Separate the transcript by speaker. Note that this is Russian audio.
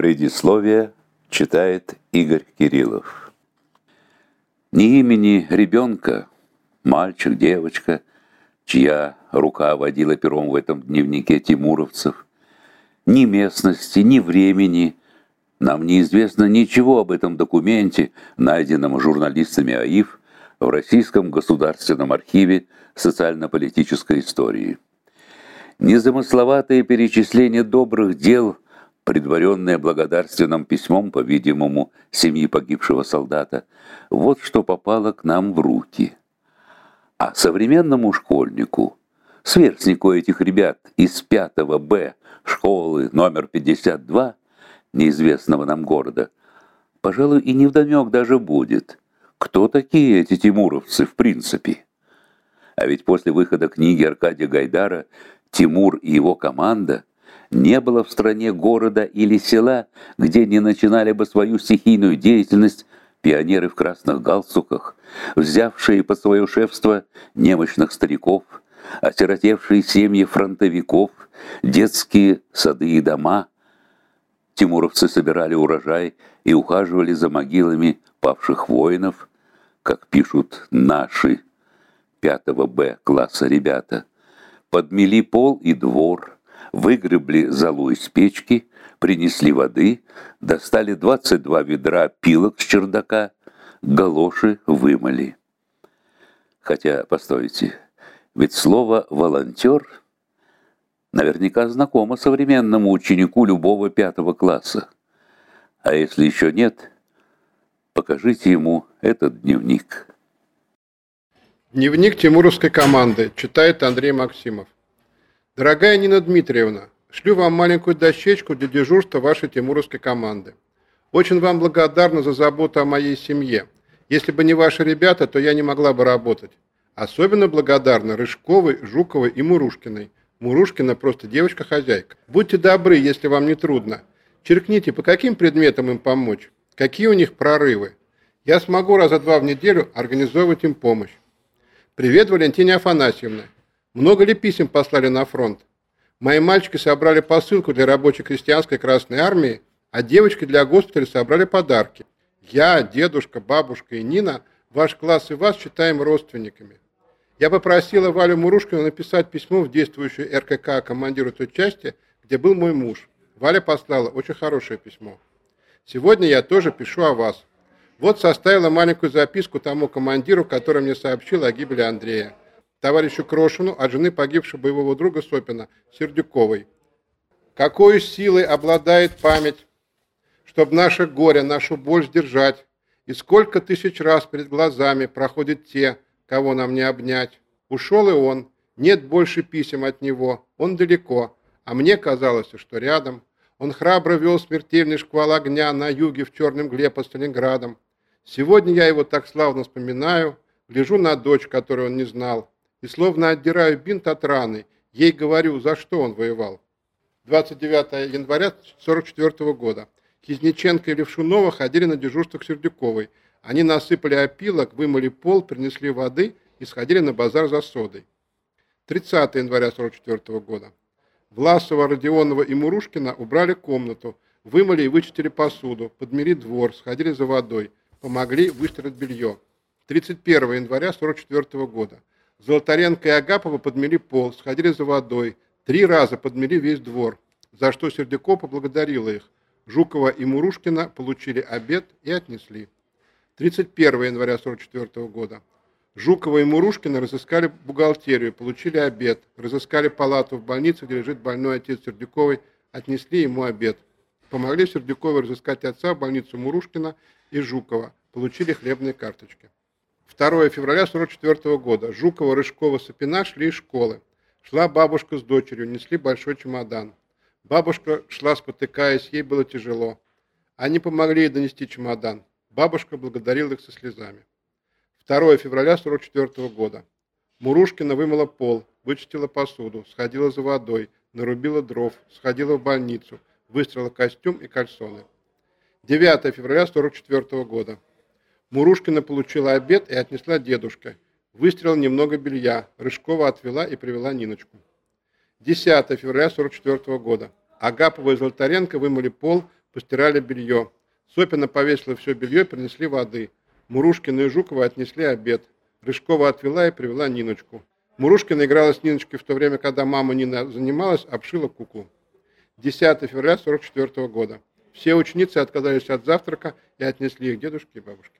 Speaker 1: Предисловие читает Игорь Кириллов. Ни имени ребенка, мальчик, девочка, чья рука водила пером в этом дневнике тимуровцев, ни местности, ни времени, нам неизвестно ничего об этом документе, найденном журналистами АИФ в Российском государственном архиве социально-политической истории. Незамысловатое перечисление добрых дел – предваренное благодарственным письмом, по-видимому, семьи погибшего солдата, вот что попало к нам в руки. А современному школьнику, сверстнику этих ребят из 5 Б школы номер 52 неизвестного нам города, пожалуй, и невдомек даже будет, кто такие эти тимуровцы в принципе. А ведь после выхода книги Аркадия Гайдара Тимур и его команда – не было в стране города или села, где не начинали бы свою стихийную деятельность пионеры в красных галстуках, взявшие под свое шефство немощных стариков, осиротевшие семьи фронтовиков, детские сады и дома. Тимуровцы собирали урожай и ухаживали за могилами павших воинов, как пишут наши 5 Б класса ребята. Подмели пол и двор – выгребли залу из печки, принесли воды, достали 22 ведра пилок с чердака, галоши вымыли. Хотя, постойте, ведь слово «волонтер» наверняка знакомо современному ученику любого пятого класса. А если еще нет, покажите ему этот дневник.
Speaker 2: Дневник Тимуровской команды читает Андрей Максимов. Дорогая Нина Дмитриевна, шлю вам маленькую дощечку для дежурства вашей тимуровской команды. Очень вам благодарна за заботу о моей семье. Если бы не ваши ребята, то я не могла бы работать. Особенно благодарна Рыжковой, Жуковой и Мурушкиной. Мурушкина просто девочка-хозяйка. Будьте добры, если вам не трудно. Черкните, по каким предметам им помочь, какие у них прорывы. Я смогу раза два в неделю организовывать им помощь. Привет, Валентине Афанасьевне. Много ли писем послали на фронт? Мои мальчики собрали посылку для рабочей крестьянской Красной Армии, а девочки для госпиталя собрали подарки. Я, дедушка, бабушка и Нина, ваш класс и вас считаем родственниками. Я попросила Валю Мурушкину написать письмо в действующую РКК командиру той части, где был мой муж. Валя послала очень хорошее письмо. Сегодня я тоже пишу о вас. Вот составила маленькую записку тому командиру, который мне сообщил о гибели Андрея товарищу Крошину от жены погибшего боевого друга Сопина, Сердюковой. Какой силой обладает память, чтобы наше горе, нашу боль сдержать, и сколько тысяч раз перед глазами проходят те, кого нам не обнять. Ушел и он, нет больше писем от него, он далеко, а мне казалось, что рядом. Он храбро вел смертельный шквал огня на юге в черном мгле под Сталинградом. Сегодня я его так славно вспоминаю, гляжу на дочь, которую он не знал, и словно отдираю бинт от раны, ей говорю, за что он воевал. 29 января 1944 года. Кизниченко и Левшунова ходили на дежурство к Сердюковой. Они насыпали опилок, вымыли пол, принесли воды и сходили на базар за содой. 30 января 1944 года. Власова, Родионова и Мурушкина убрали комнату, вымыли и вычистили посуду, подмели двор, сходили за водой, помогли выстирать белье. 31 января 1944 года. Золотаренко и Агапова подмели пол, сходили за водой, три раза подмели весь двор, за что Сердюко поблагодарила их. Жукова и Мурушкина получили обед и отнесли. 31 января 1944 года. Жукова и Мурушкина разыскали бухгалтерию, получили обед, разыскали палату в больнице, где лежит больной отец Сердюковой, отнесли ему обед. Помогли Сердюковой разыскать отца в больницу Мурушкина и Жукова, получили хлебные карточки. 2 февраля 1944 года. Жукова, Рыжкова, Сапина шли из школы. Шла бабушка с дочерью, несли большой чемодан. Бабушка шла, спотыкаясь, ей было тяжело. Они помогли ей донести чемодан. Бабушка благодарила их со слезами. 2 февраля 1944 года. Мурушкина вымыла пол, вычистила посуду, сходила за водой, нарубила дров, сходила в больницу, выстроила костюм и кальсоны. 9 февраля 1944 года. Мурушкина получила обед и отнесла дедушка. Выстрелил немного белья. Рыжкова отвела и привела Ниночку. 10 февраля 44 года. Агапова и Золотаренко вымыли пол, постирали белье. Сопина повесила все белье, принесли воды. Мурушкина и Жукова отнесли обед. Рыжкова отвела и привела Ниночку. Мурушкина играла с Ниночкой в то время, когда мама Нина занималась, обшила куклу. 10 февраля 1944 года. Все ученицы отказались от завтрака и отнесли их дедушке и бабушке.